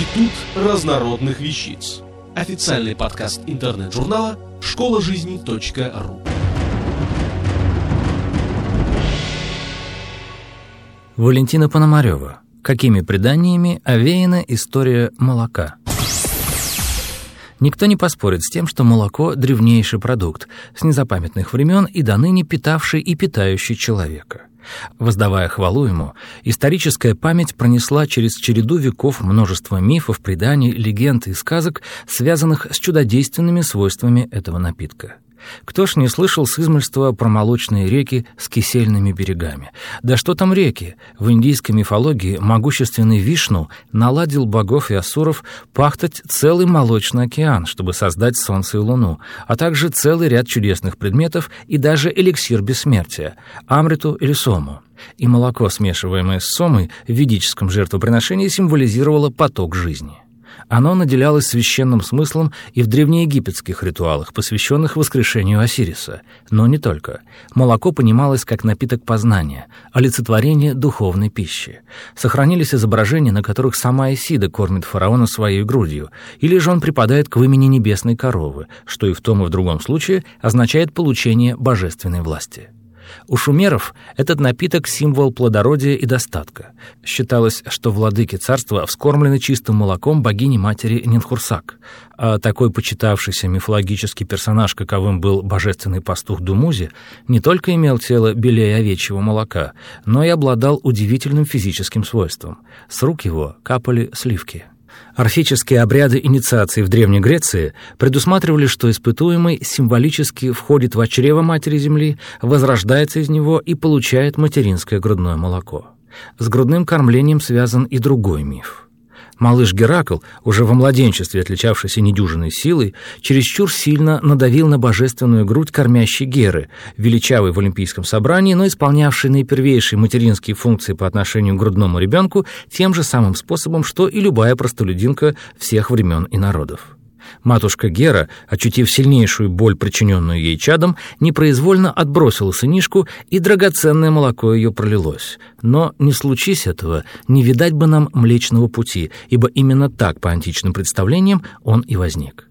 Институт разнородных вещиц. Официальный подкаст интернет-журнала школа жизни.ру. Валентина Пономарева. Какими преданиями овеяна история молока? Никто не поспорит с тем, что молоко – древнейший продукт, с незапамятных времен и до ныне питавший и питающий человека. Воздавая хвалу ему, историческая память пронесла через череду веков множество мифов, преданий, легенд и сказок, связанных с чудодейственными свойствами этого напитка. Кто ж не слышал с измольства про молочные реки с кисельными берегами? Да что там реки? В индийской мифологии могущественный Вишну наладил богов и асуров пахтать целый молочный океан, чтобы создать солнце и луну, а также целый ряд чудесных предметов и даже эликсир бессмертия — амриту или сому. И молоко, смешиваемое с сомой, в ведическом жертвоприношении символизировало поток жизни. Оно наделялось священным смыслом и в древнеегипетских ритуалах, посвященных воскрешению Осириса. Но не только. Молоко понималось как напиток познания, олицетворение духовной пищи. Сохранились изображения, на которых сама Исида кормит фараона своей грудью, или же он припадает к имени небесной коровы, что и в том и в другом случае означает получение божественной власти. У шумеров этот напиток – символ плодородия и достатка. Считалось, что владыки царства вскормлены чистым молоком богини-матери Нинхурсак, а такой почитавшийся мифологический персонаж, каковым был божественный пастух Думузи, не только имел тело белее овечьего молока, но и обладал удивительным физическим свойством. С рук его капали сливки. Орфические обряды инициации в Древней Греции предусматривали, что испытуемый символически входит в чрево Матери Земли, возрождается из него и получает материнское грудное молоко. С грудным кормлением связан и другой миф. Малыш Геракл, уже во младенчестве отличавшийся недюжиной силой, чересчур сильно надавил на божественную грудь кормящей Геры, величавой в Олимпийском собрании, но исполнявшей наипервейшие материнские функции по отношению к грудному ребенку тем же самым способом, что и любая простолюдинка всех времен и народов. Матушка Гера, ощутив сильнейшую боль, причиненную ей чадом, непроизвольно отбросила сынишку, и драгоценное молоко ее пролилось. Но не случись этого, не видать бы нам Млечного Пути, ибо именно так, по античным представлениям, он и возник.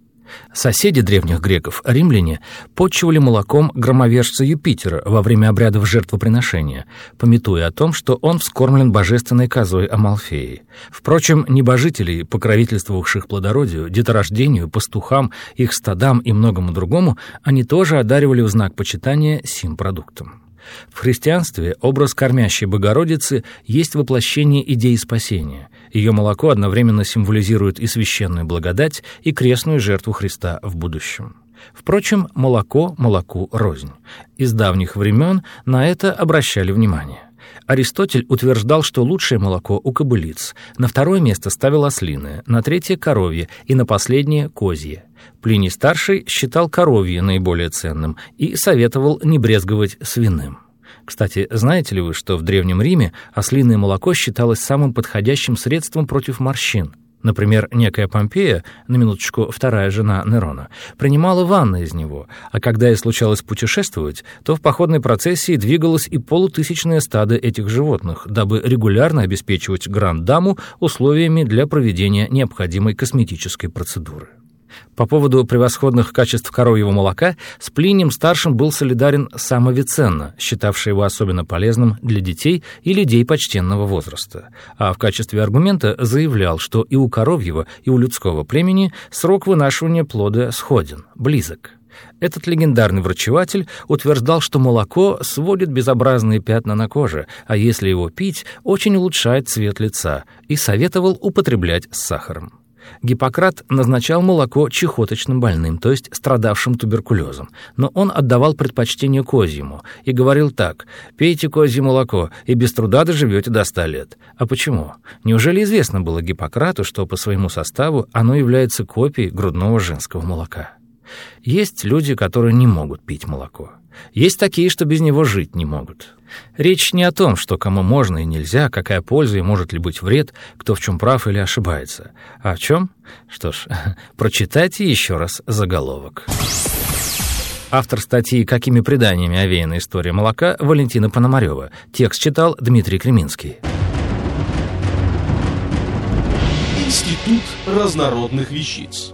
Соседи древних греков, римляне, почивали молоком громовержца Юпитера во время обрядов жертвоприношения, пометуя о том, что он вскормлен божественной козой Амалфеей. Впрочем, небожителей, покровительствовавших плодородию, деторождению, пастухам, их стадам и многому другому, они тоже одаривали в знак почитания сим продуктом. В христианстве образ кормящей Богородицы есть воплощение идеи спасения. Ее молоко одновременно символизирует и священную благодать, и крестную жертву Христа в будущем. Впрочем, молоко молоку рознь. Из давних времен на это обращали внимание. Аристотель утверждал, что лучшее молоко у кобылиц, на второе место ставил ослиное, на третье – коровье и на последнее – козье. Плиний старший считал коровье наиболее ценным и советовал не брезговать свиным. Кстати, знаете ли вы, что в Древнем Риме ослиное молоко считалось самым подходящим средством против морщин? Например, некая Помпея, на минуточку вторая жена Нерона, принимала ванны из него, а когда ей случалось путешествовать, то в походной процессии двигалось и полутысячное стадо этих животных, дабы регулярно обеспечивать гранд-даму условиями для проведения необходимой косметической процедуры. По поводу превосходных качеств коровьего молока с Плинием старшим был солидарен сам Авиценна, считавший его особенно полезным для детей и людей почтенного возраста, а в качестве аргумента заявлял, что и у коровьего, и у людского племени срок вынашивания плода сходен, близок. Этот легендарный врачеватель утверждал, что молоко сводит безобразные пятна на коже, а если его пить, очень улучшает цвет лица, и советовал употреблять с сахаром. Гиппократ назначал молоко чехоточным больным, то есть страдавшим туберкулезом, но он отдавал предпочтение козьему и говорил так «пейте козье молоко, и без труда доживете до ста лет». А почему? Неужели известно было Гиппократу, что по своему составу оно является копией грудного женского молока? Есть люди, которые не могут пить молоко. Есть такие, что без него жить не могут. Речь не о том, что кому можно и нельзя, какая польза и может ли быть вред, кто в чем прав или ошибается. А о чем? Что ж, прочитайте еще раз заголовок. Автор статьи «Какими преданиями овеяна история молока» Валентина Пономарева. Текст читал Дмитрий Креминский. Институт разнородных вещиц.